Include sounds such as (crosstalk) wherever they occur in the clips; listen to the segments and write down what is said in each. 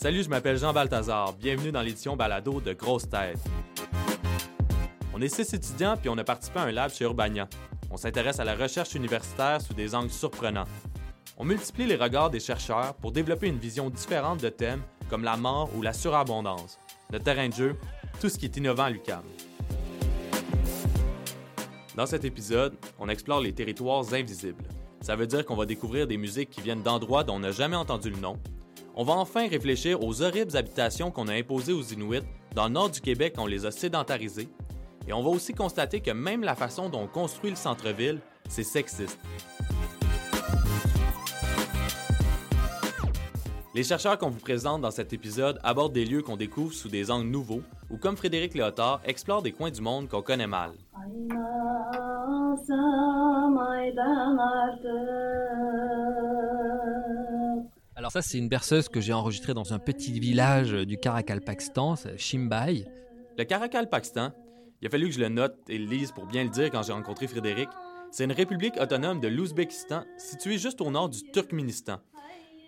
Salut, je m'appelle Jean Balthazar. Bienvenue dans l'édition Balado de Grosse Tête. On est six étudiants puis on a participé à un lab chez Urbania. On s'intéresse à la recherche universitaire sous des angles surprenants. On multiplie les regards des chercheurs pour développer une vision différente de thèmes comme la mort ou la surabondance. Le terrain de jeu, tout ce qui est innovant à l'UQAM. Dans cet épisode, on explore les territoires invisibles. Ça veut dire qu'on va découvrir des musiques qui viennent d'endroits dont on n'a jamais entendu le nom. On va enfin réfléchir aux horribles habitations qu'on a imposées aux Inuits dans le nord du Québec on les a sédentarisées. Et on va aussi constater que même la façon dont on construit le centre-ville, c'est sexiste. Les chercheurs qu'on vous présente dans cet épisode abordent des lieux qu'on découvre sous des angles nouveaux ou, comme Frédéric Léotard, explorent des coins du monde qu'on connaît mal. Alors ça, c'est une berceuse que j'ai enregistrée dans un petit village du Karakalpakstan, Shimbai. Le Karakalpakstan, il a fallu que je le note et le lise pour bien le dire quand j'ai rencontré Frédéric. C'est une république autonome de l'Ouzbékistan située juste au nord du Turkménistan.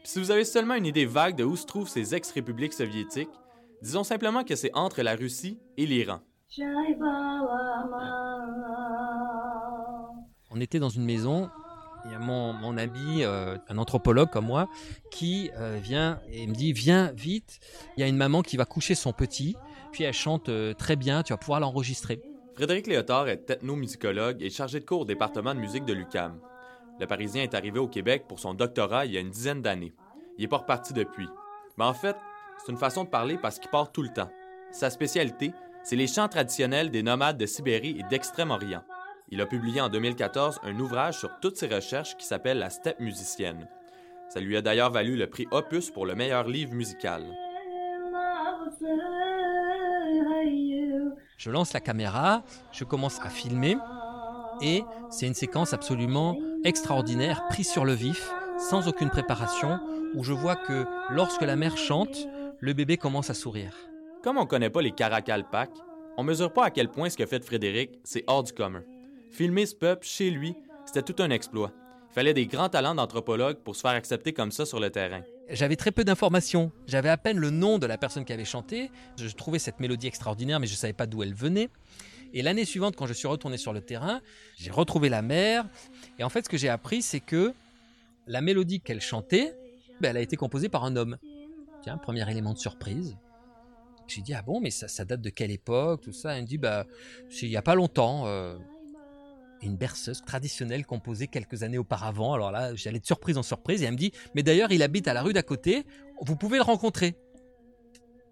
Puis si vous avez seulement une idée vague de où se trouvent ces ex-républiques soviétiques, disons simplement que c'est entre la Russie et l'Iran. On était dans une maison, il y a mon, ami, euh, un anthropologue comme moi, qui euh, vient et me dit Viens vite, il y a une maman qui va coucher son petit, puis elle chante euh, très bien, tu vas pouvoir l'enregistrer. Frédéric Léotard est ethnomusicologue et chargé de cours au département de musique de l'UCAM. Le Parisien est arrivé au Québec pour son doctorat il y a une dizaine d'années. Il n'est pas reparti depuis. Mais en fait, c'est une façon de parler parce qu'il part tout le temps. Sa spécialité, c'est les chants traditionnels des nomades de Sibérie et d'Extrême-Orient. Il a publié en 2014 un ouvrage sur toutes ses recherches qui s'appelle La steppe musicienne. Ça lui a d'ailleurs valu le prix Opus pour le meilleur livre musical. Je lance la caméra, je commence à filmer et c'est une séquence absolument extraordinaire, prise sur le vif, sans aucune préparation, où je vois que lorsque la mère chante, le bébé commence à sourire. Comme on connaît pas les Caracal-Pac, on mesure pas à quel point ce que fait Frédéric, c'est hors du commun. Filmer ce peuple chez lui, c'était tout un exploit. Il fallait des grands talents d'anthropologue pour se faire accepter comme ça sur le terrain. J'avais très peu d'informations. J'avais à peine le nom de la personne qui avait chanté. Je trouvais cette mélodie extraordinaire, mais je ne savais pas d'où elle venait. Et l'année suivante, quand je suis retourné sur le terrain, j'ai retrouvé la mère. Et en fait, ce que j'ai appris, c'est que la mélodie qu'elle chantait, ben, elle a été composée par un homme. Tiens, premier élément de surprise. J'ai dit, ah bon, mais ça, date de quelle époque, tout ça? Elle me dit, bah, il n'y a pas longtemps. Euh, une berceuse traditionnelle composée quelques années auparavant. Alors là, j'allais de surprise en surprise. Et elle me dit, mais d'ailleurs, il habite à la rue d'à côté. Vous pouvez le rencontrer.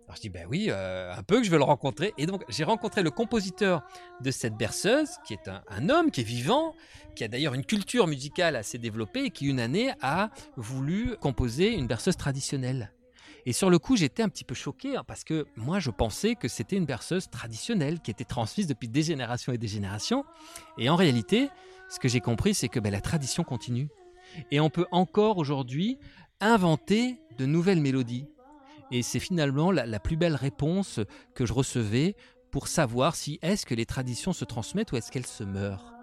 Alors je dis, ben oui, euh, un peu que je veux le rencontrer. Et donc, j'ai rencontré le compositeur de cette berceuse, qui est un, un homme qui est vivant, qui a d'ailleurs une culture musicale assez développée et qui, une année, a voulu composer une berceuse traditionnelle. Et sur le coup, j'étais un petit peu choqué hein, parce que moi, je pensais que c'était une berceuse traditionnelle qui était transmise depuis des générations et des générations. Et en réalité, ce que j'ai compris, c'est que ben, la tradition continue. Et on peut encore aujourd'hui inventer de nouvelles mélodies. Et c'est finalement la, la, plus belle réponse que je recevais pour savoir si est-ce que les traditions se transmettent ou est-ce qu'elles se meurent.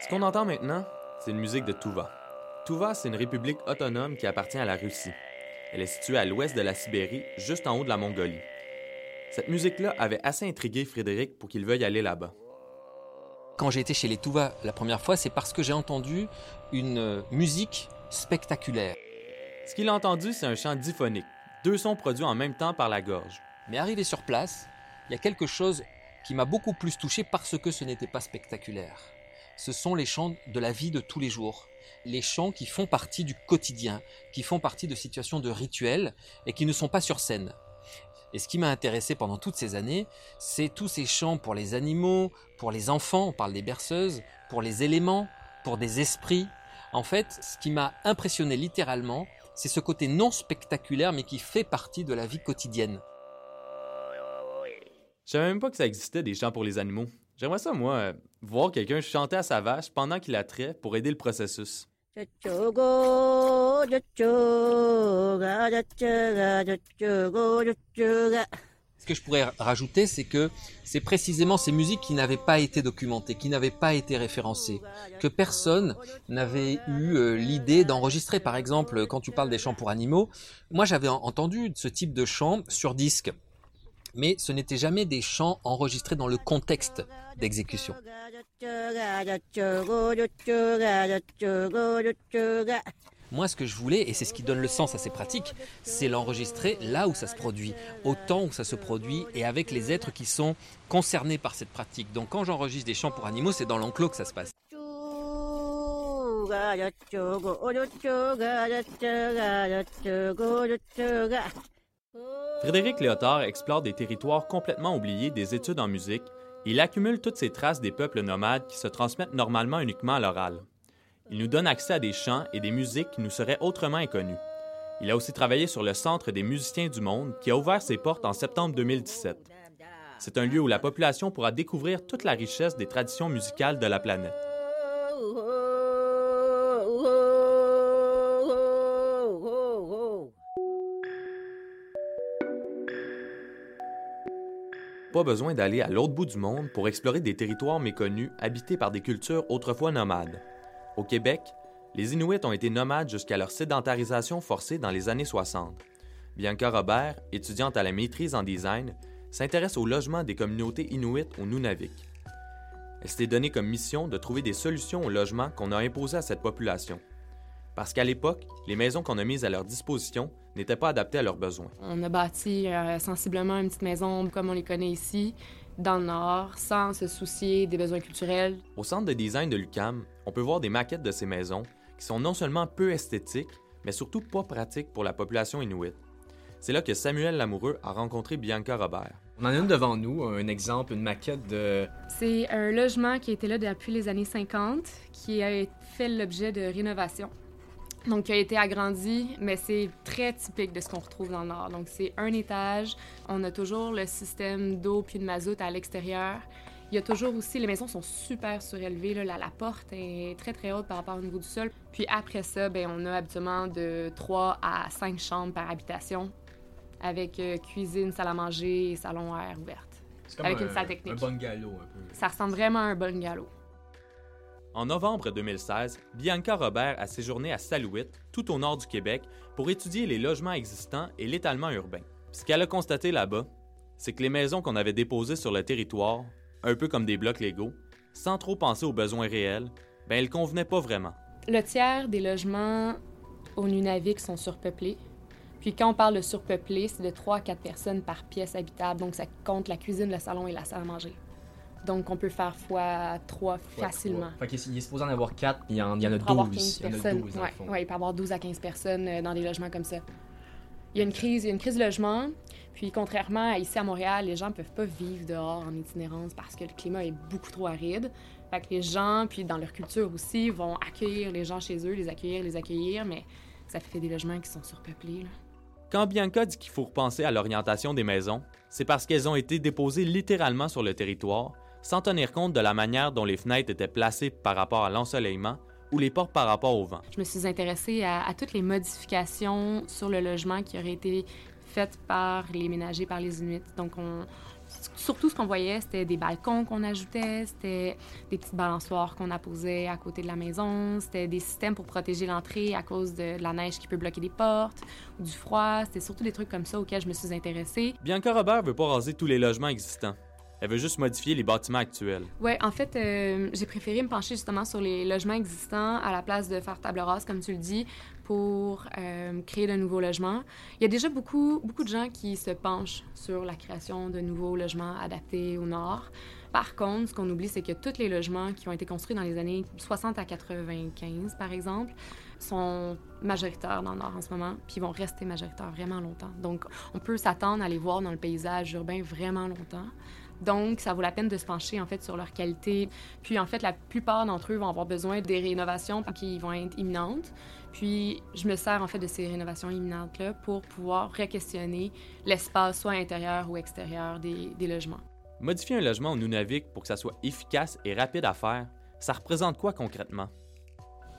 Ce qu'on entend maintenant, c'est une musique de Tuva. Tuva, c'est une république autonome qui appartient à la Russie. Elle est située à l'ouest de la Sibérie, juste en haut de la Mongolie. Cette musique-là avait assez intrigué Frédéric pour qu'il veuille aller là-bas. Quand j'ai été chez les Tuva la première fois, c'est parce que j'ai entendu une musique spectaculaire. Ce qu'il a entendu, c'est un chant diphonique, deux sons produits en même temps par la gorge. Mais arrivé sur place, il y a quelque chose qui m'a beaucoup plus touché parce que ce n'était pas spectaculaire. Ce sont les chants de la vie de tous les jours, les chants qui font partie du quotidien, qui font partie de situations de rituels et qui ne sont pas sur scène. Et ce qui m'a intéressé pendant toutes ces années, c'est tous ces chants pour les animaux, pour les enfants, on parle des berceuses, pour les éléments, pour des esprits. En fait, ce qui m'a impressionné littéralement, c'est ce côté non spectaculaire mais qui fait partie de la vie quotidienne. Je savais même pas que ça existait des chants pour les animaux. J'aimerais ça, moi, voir quelqu'un chanter à sa vache pendant qu'il la traite pour aider le processus. Ce que je pourrais rajouter, c'est que c'est précisément ces musiques qui n'avaient pas été documentées, qui n'avaient pas été référencées, que personne n'avait eu euh, l'idée d'enregistrer. Par exemple, quand tu parles des chants pour animaux, moi j'avais entendu ce type de chant sur disque, mais ce n'était jamais des chants enregistrés dans le contexte d'exécution. Moi, ce que je voulais, et c'est ce qui donne le sens à ces pratiques, c'est l'enregistrer là où ça se produit, au temps où ça se produit, et avec les êtres qui sont concernés par cette pratique. Donc quand j'enregistre des chants pour animaux, c'est dans l'enclos que ça se passe. Frédéric Léotard explore des territoires complètement oubliés des études en musique et il accumule toutes ces traces des peuples nomades qui se transmettent normalement uniquement à l'oral. Il nous donne accès à des chants et des musiques qui nous seraient autrement inconnus. Il a aussi travaillé sur le Centre des musiciens du monde qui a ouvert ses portes en septembre 2017. C'est un lieu où la population pourra découvrir toute la richesse des traditions musicales de la planète. Pas besoin d'aller à l'autre bout du monde pour explorer des territoires méconnus habités par des cultures autrefois nomades. Au Québec, les Inuits ont été nomades jusqu'à leur sédentarisation forcée dans les années 60. Bianca Robert, étudiante à la maîtrise en design, s'intéresse au logement des communautés Inuits au Nunavik. Elle s'est donnée comme mission de trouver des solutions au logement qu'on a imposé à cette population. Parce qu'à l'époque, les maisons qu'on a mises à leur disposition n'étaient pas adaptées à leurs besoins. On a bâti euh, sensiblement une petite maison comme on les connaît ici, dans le Nord, sans se soucier des besoins culturels. Au centre de design de l'UCAM, on peut voir des maquettes de ces maisons qui sont non seulement peu esthétiques, mais surtout pas pratiques pour la population inuite. C'est là que Samuel Lamoureux a rencontré Bianca Robert. On en a une devant nous, un exemple, une maquette de... C'est un logement qui était là depuis les années 50, qui a fait l'objet de rénovation. Donc, qui a été agrandi, mais c'est très typique de ce qu'on retrouve dans le Nord. Donc, c'est un étage. On a toujours le système d'eau puis de mazout à l'extérieur. Il y a toujours aussi, les maisons sont super surélevées. Là. La, porte est très, très haute par rapport au niveau du sol. Puis après ça, ben, on a habituellement de 3 à 5 chambres par habitation, avec euh, cuisine, salle à manger et salon à air ouverte. avec une salle technique. Un bungalow, un peu. Ça ressemble vraiment à un bungalow. En novembre 2016, Bianca Robert a séjourné à Salouit, tout au nord du Québec, pour étudier les logements existants et l'étalement urbain. Ce qu'elle a constaté là-bas, c'est que les maisons qu'on avait déposées sur le territoire, un peu comme des blocs légaux, sans trop penser aux besoins réels, ben elles convenaient pas vraiment. Le tiers des logements au Nunavik sont surpeuplés. Puis quand on parle de surpeuplé, c'est de 3 à 4 personnes par pièce habitable, donc ça compte la cuisine, le salon et la salle à manger. Donc, on peut faire fois 3 facilement. Fait qu'il est supposé en avoir 4, il y en, il y en a 12. Avoir 15 personnes. ouais, il peut y avoir 12 à 15 personnes euh, dans des logements comme ça. Il y a une crise, il y a une crise de logement. Puis, contrairement à ici à Montréal, les gens ne peuvent pas vivre dehors en itinérance parce que le climat est beaucoup trop aride. Fait que les gens, puis dans leur culture aussi, vont accueillir les gens chez eux, les accueillir, les accueillir, mais ça fait des logements qui sont surpeuplés. Là. Quand Bianca dit qu'il faut repenser à l'orientation des maisons, c'est parce qu'elles ont été déposées littéralement sur le territoire, sans tenir compte de la manière dont les fenêtres étaient placées par rapport à l'ensoleillement ou les portes par rapport au vent. Je me suis intéressée à, toutes les modifications sur le logement qui auraient été faites par les ménagers, par les Inuits. Donc, on, surtout ce qu'on voyait, c'était des balcons qu'on ajoutait, c'était des petites balançoires qu'on apposait à côté de la maison, c'était des systèmes pour protéger l'entrée à cause de, la neige qui peut bloquer des portes ou du froid. C'était surtout des trucs comme ça auxquels je me suis intéressée. Bianca Robert veut pas raser tous les logements existants. Elle veut juste modifier les bâtiments actuels. Oui, en fait, euh, j'ai préféré me pencher justement sur les logements existants à la place de faire table rase, comme tu le dis, pour euh, créer de nouveaux logements. Il y a déjà beaucoup, beaucoup de gens qui se penchent sur la création de nouveaux logements adaptés au Nord. Par contre, ce qu'on oublie, c'est que tous les logements qui ont été construits dans les années 60 à 95, par exemple, sont majoritaires dans le Nord en ce moment, puis vont rester majoritaires vraiment longtemps. Donc, on peut s'attendre à les voir dans le paysage urbain vraiment longtemps. Donc, ça vaut la peine de se pencher en fait sur leur qualité. Puis, en fait, la plupart d'entre eux vont avoir besoin des rénovations qui vont être imminentes. Puis, je me sers en fait de ces rénovations imminentes-là pour pouvoir re-questionner l'espace, soit intérieur ou extérieur des, logements. Modifier un logement au Nunavik pour que ça soit efficace et rapide à faire, ça représente quoi concrètement?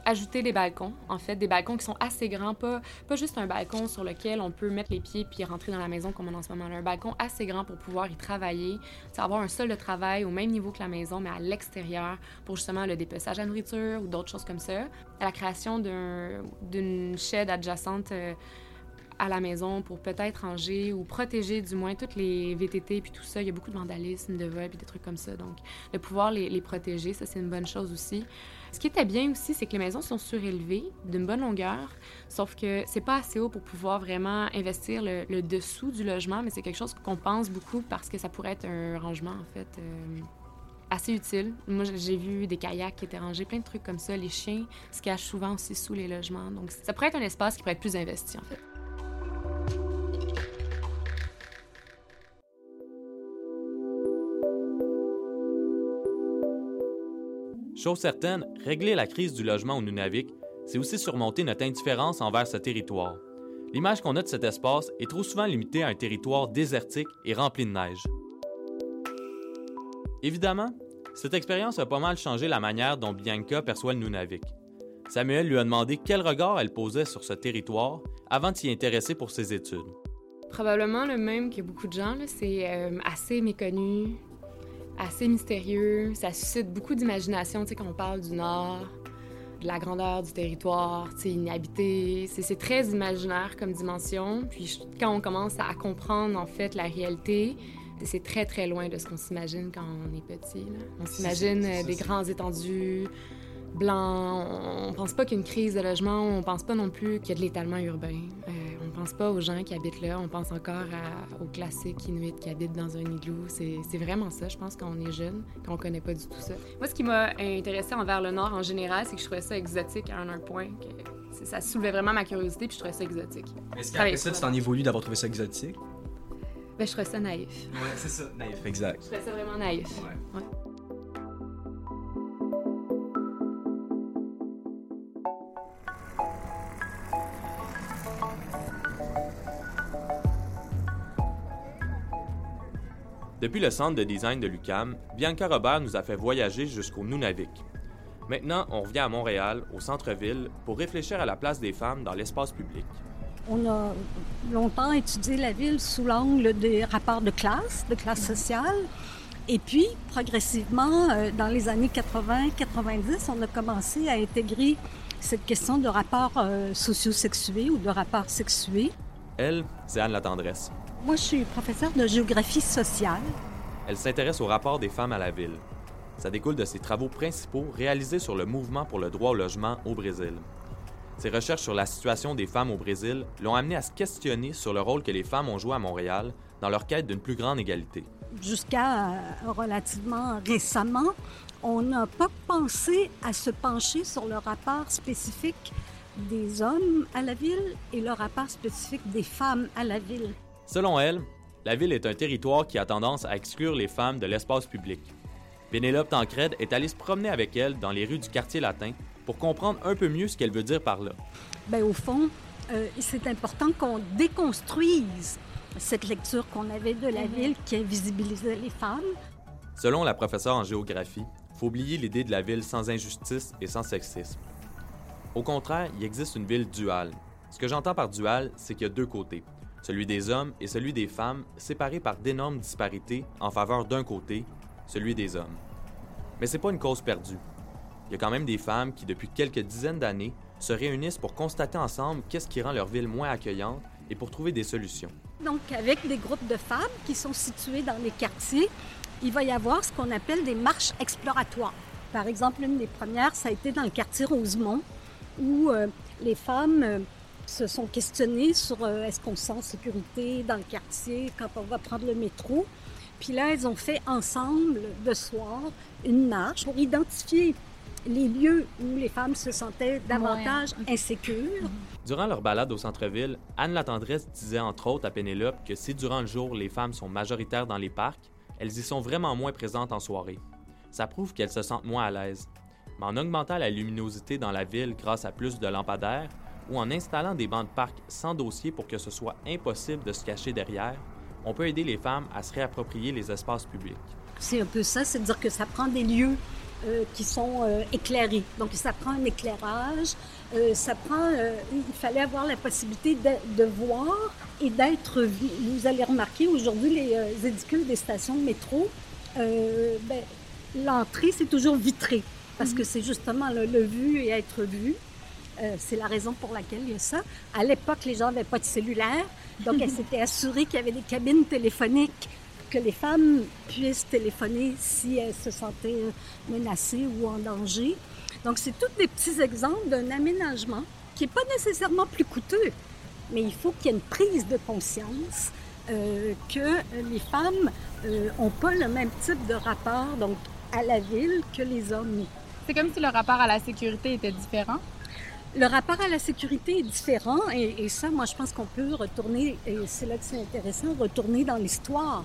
Ajouter des balcons, en fait, des balcons qui sont assez grands, pas, pas juste un balcon sur lequel on peut mettre les pieds puis rentrer dans la maison comme on en ce moment. Un balcon assez grand pour pouvoir y travailler, avoir un sol de travail au même niveau que la maison, mais à l'extérieur pour justement le dépeçage à nourriture ou d'autres choses comme ça. La création d'une shed adjacente. Euh, à la maison pour peut-être ranger ou protéger du moins toutes les VTT puis tout ça. Il y a beaucoup de vandalisme, de vol puis des trucs comme ça. Donc, de pouvoir les, protéger, ça, c'est une bonne chose aussi. Ce qui était bien aussi, c'est que les maisons sont surélevées, d'une bonne longueur, sauf que c'est pas assez haut pour pouvoir vraiment investir le, dessous du logement, mais c'est quelque chose qu'on pense beaucoup parce que ça pourrait être un rangement, en fait. Euh, assez utile. Moi, j'ai vu des kayaks qui étaient rangés, plein de trucs comme ça. Les chiens se cachent souvent aussi sous les logements. Donc, ça pourrait être un espace qui pourrait être plus investi, en fait. Chose certaine, régler la crise du logement au Nunavik, c'est aussi surmonter notre indifférence envers ce territoire. L'image qu'on a de cet espace est trop souvent limitée à un territoire désertique et rempli de neige. Évidemment, cette expérience a pas mal changé la manière dont Bianca perçoit le Nunavik. Samuel lui a demandé quel regard elle posait sur ce territoire avant de s'y intéresser pour ses études. Probablement le même que beaucoup de gens, c'est euh, assez méconnu, assez mystérieux. Ça suscite beaucoup d'imagination, tu sais, quand on parle du Nord, de la grandeur du territoire, tu sais, inhabité. C'est très imaginaire comme dimension. Puis quand on commence à comprendre, en fait, la réalité, c'est très, très loin de ce qu'on s'imagine quand on est petit. On s'imagine euh, des grands étendues, blancs. On pense pas qu'il y a une crise de logement. On pense pas non plus qu'il y a de l'étalement urbain. Euh, pense pas aux gens qui habitent là. On pense encore aux classiques inuits qui habitent dans un igloo. C'est vraiment ça, je pense, quand on est jeune, quand on connaît pas du tout ça. Moi, ce qui m'a intéressé envers le Nord en général, c'est que je trouvais ça exotique à un, point. Que ça soulevait vraiment ma curiosité, puis je trouvais ça exotique. Est-ce qu'après ça, tu t'en évolues d'avoir trouvé ça exotique? Ben, je trouvais ça naïf. Ouais, c'est ça, naïf, exact. Je trouvais ça vraiment naïf. ouais. Depuis le centre de design de l'UCAM, Bianca Robert nous a fait voyager jusqu'au Nunavik. Maintenant, on revient à Montréal, au centre-ville, pour réfléchir à la place des femmes dans l'espace public. On a longtemps étudié la ville sous l'angle des rapports de classe, de classe sociale. Et puis, progressivement, euh, dans les années 80-90, on a commencé à intégrer cette question de rapports euh, sociosexués ou de rapports sexués. Elle, c'est Anne la Tendresse. Moi, je suis professeure de géographie sociale. Elle s'intéresse au rapport des femmes à la ville. Ça découle de ses travaux principaux réalisés sur le mouvement pour le droit au logement au Brésil. Ses recherches sur la situation des femmes au Brésil l'ont amené à se questionner sur le rôle que les femmes ont joué à Montréal dans leur quête d'une plus grande égalité. Jusqu'à euh, relativement récemment, on n'a pas pensé à se pencher sur le rapport spécifique des hommes à la ville et le rapport spécifique des femmes à la ville. Selon elle, la ville est un territoire qui a tendance à exclure les femmes de l'espace public. Pénélope Tancred est allée se promener avec elle dans les rues du quartier latin pour comprendre un peu mieux ce qu'elle veut dire par là. Bien, au fond, euh, c'est important qu'on déconstruise cette lecture qu'on avait de la mhm. ville qui invisibilisait les femmes. Selon la professeure en géographie, il faut oublier l'idée de la ville sans injustice et sans sexisme. Au contraire, il existe une ville duale. Ce que j'entends par dual, c'est qu'il y a deux côtés celui des hommes et celui des femmes, séparés par d'énormes disparités en faveur d'un côté, celui des hommes. Mais c'est pas une cause perdue. Il y a quand même des femmes qui, depuis quelques dizaines d'années, se réunissent pour constater ensemble qu'est-ce qui rend leur ville moins accueillante et pour trouver des solutions. Donc, avec des groupes de femmes qui sont situés dans les quartiers, il va y avoir ce qu'on appelle des marches exploratoires. Par exemple, une des premières, ça a été dans le quartier Rosemont, où euh, les femmes euh, se sont questionnés sur euh, est-ce qu'on se sent en sécurité dans le quartier quand on va prendre le métro. Puis là, elles ont fait ensemble, de soir, une marche pour identifier les lieux où les femmes se sentaient davantage insécures. Durant leur balade au centre-ville, Anne la Tendresse disait entre autres à Pénélope que si durant le jour les femmes sont majoritaires dans les parcs, elles y sont vraiment moins présentes en soirée. Ça prouve qu'elles se sentent moins à l'aise. Mais en augmentant la luminosité dans la ville grâce à plus de lampadaires, ou en installant des bancs de parc sans dossier pour que ce soit impossible de se cacher derrière, on peut aider les femmes à se réapproprier les espaces publics. C'est un peu ça, c'est à dire que ça prend des lieux euh, qui sont euh, éclairées. Donc, ça prend un éclairage, euh, ça prend, il fallait avoir la possibilité de, de voir et d'être vu. Vous allez remarquer aujourd'hui les édicules des stations de métro, ben, l'entrée c'est toujours vitré parce que c'est justement le, le, vu et être vu. C'est la raison pour laquelle il y a ça. À l'époque, les gens n'avaient pas de cellulaire, donc elles s'étaient (laughs) assurées qu'il y avait des cabines téléphoniques que les femmes puissent téléphoner si elles se sentaient menacées ou en danger. Donc, c'est tous des petits exemples d'un aménagement qui n'est pas nécessairement plus coûteux, mais il faut qu'il y ait une prise de conscience euh, que les femmes n'ont euh, pas le même type de rapport donc, à la ville que les hommes. C'est comme si le rapport à la sécurité était différent. Le rapport à la sécurité est différent et, ça, moi, je pense qu'on peut retourner, et c'est là que c'est intéressant, retourner dans l'histoire.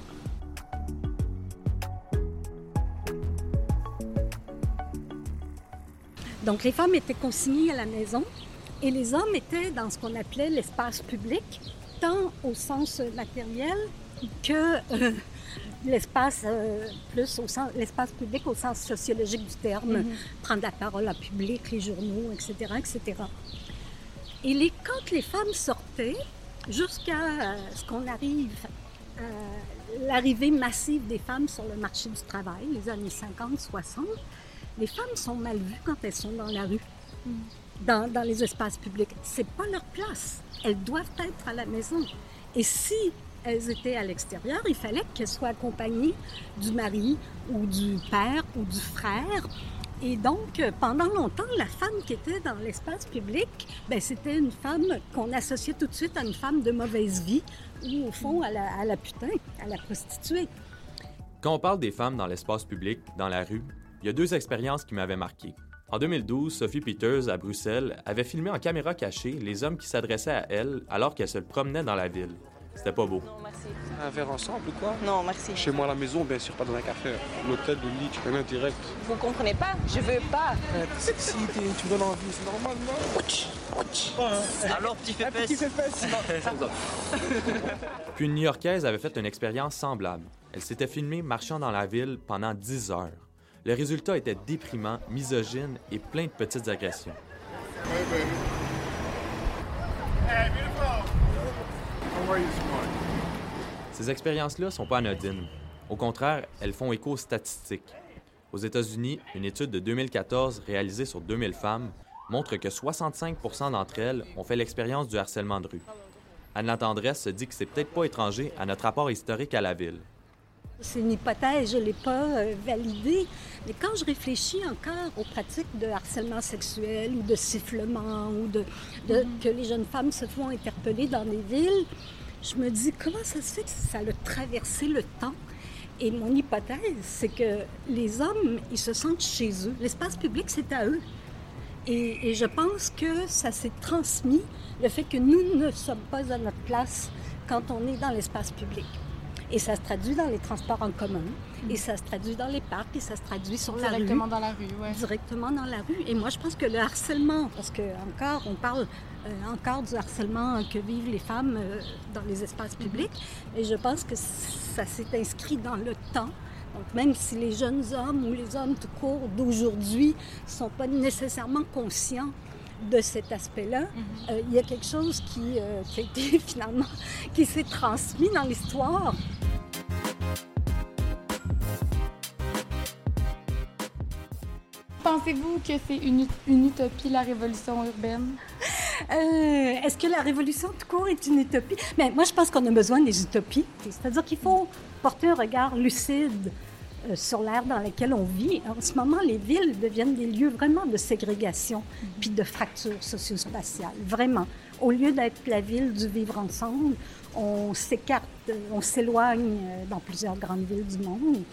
Donc les femmes étaient consignées à la maison et les hommes étaient dans ce qu'on appelait l'espace public, tant au sens matériel que euh, l'espace euh, plus au sens l'espace public au sens sociologique du terme, mm-hmm. prendre la parole en public, les journaux, etc., etc. Et les, quand les femmes sortaient, jusqu'à euh, ce qu'on arrive à l'arrivée massive des femmes sur le marché du travail, les années 50-60, les femmes sont mal vues quand elles sont dans la rue, dans, dans les espaces publics. C'est pas leur place. Elles doivent être à la maison. Et si elles étaient à l'extérieur, il fallait qu'elles soient accompagnées du mari ou du père ou du frère. Et donc, pendant longtemps, la femme qui était dans l'espace public, ben, c'était une femme qu'on associait tout de suite à une femme de mauvaise vie ou au fond à la, à la putain, à la prostituée. Quand on parle des femmes dans l'espace public, dans la rue, il y a deux expériences qui m'avaient marqué. En 2012, Sophie Peters, à Bruxelles, avait filmé en caméra cachée les hommes qui s'adressaient à elle alors qu'elle se promenait dans la ville. C'était pas beau. Non, merci. Un verre ensemble ou quoi? Non, merci. Chez moi à la maison, bien sûr, pas dans un café. L'hôtel, le lit, tu connais direct. Vous comprenez pas? Je veux pas. Si tu me donnes envie, c'est normal, non? Alors, petit fait Petit Puis (laughs) (laughs) une New-Yorkaise avait fait une expérience semblable. Elle s'était filmée marchant dans la ville pendant 10 heures. Le résultat était déprimant, misogyne et plein de petites agressions. Ces expériences-là sont pas anodines. Au contraire, elles font écho aux statistiques. Aux États-Unis, une étude de 2014 réalisée sur 2000 femmes montre que 65 d'entre elles ont fait l'expérience du harcèlement de rue. Anne Latendresse se dit que c'est peut-être pas étranger à notre rapport historique à la ville. C'est une hypothèse, je ne l'ai pas euh, validée. Mais quand je réfléchis encore aux pratiques de harcèlement sexuel ou de sifflement ou de, mm-hmm. que les jeunes femmes se font interpeller dans des villes, je me dis comment ça se fait que ça a traversé le temps? Et mon hypothèse, c'est que les hommes, ils se sentent chez eux. L'espace public, c'est à eux. Et, et, je pense que ça s'est transmis, le fait que nous ne sommes pas à notre place quand on est dans l'espace public. Et ça se traduit dans les transports en commun, et ça se traduit dans les parcs, et ça se traduit sur la rue. Directement dans la rue, oui. Directement dans la rue. Et moi, je pense que le harcèlement, parce que encore, on parle euh, encore du harcèlement que vivent les femmes euh, dans les espaces publics, et je pense que ça s'est inscrit dans le temps. Donc, même si les jeunes hommes ou les hommes tout court d'aujourd'hui ne sont pas nécessairement conscients de cet aspect-là. Mhm. Euh, il y a quelque chose qui, euh, qui a été (laughs) finalement, qui s'est transmis dans l'histoire. Pensez-vous que c'est une, une, utopie, la révolution urbaine? Euh, Est-ce que la révolution tout court est une utopie? Mais moi, je pense qu'on a besoin des utopies. C'est-à-dire qu'il faut porter un regard lucide euh, sur l'ère dans laquelle on vit. En ce moment, les villes deviennent des lieux vraiment de ségrégation puis de fracture socio-spatiale, vraiment. Au lieu d'être la ville du vivre ensemble, on s'écarte, on s'éloigne euh, dans plusieurs grandes villes du monde.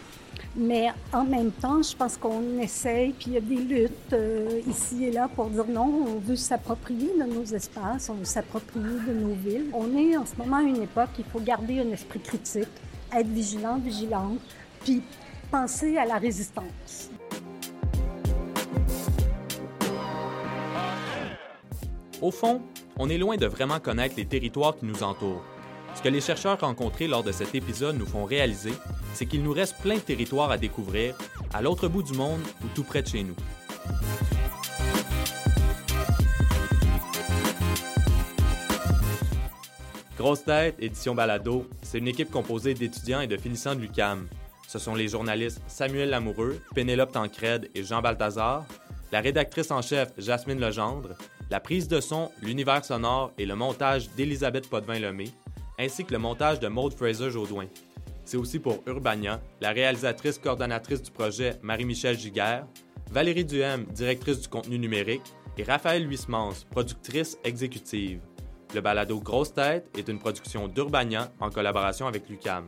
Mais en même temps, je pense qu'on essaye, puis il y a des luttes euh, ici et là pour dire non, on veut s'approprier de nos espaces, on veut s'approprier de nos villes. On est en ce moment à une époque, il faut garder un esprit critique, être vigilant, vigilante, puis penser à la résistance. Au fond, on est loin de vraiment connaître les territoires qui nous entourent. Ce que les chercheurs rencontrés lors de cet épisode nous font réaliser, c'est qu'il nous reste plein de territoires à découvrir, à l'autre bout du monde ou tout près de chez nous. Grosse Tête, édition Balado, c'est une équipe composée d'étudiants et de finissants de l'UCAM. Ce sont les journalistes Samuel Lamoureux, Pénélope Tancred et Jean Balthazar, la rédactrice en chef Jasmine Legendre, la prise de son, l'univers sonore et le montage d'Elisabeth Potvin-Lemay, ainsi que le montage de Maude Fraser-Jaudoin. C'est aussi pour Urbania, la réalisatrice coordonnatrice du projet Marie-Michel Giguère, Valérie Duhem, directrice du contenu numérique, et Raphaël Huismans, productrice exécutive. Le balado Grosse Tête est une production d'Urbania en collaboration avec l'UCAM.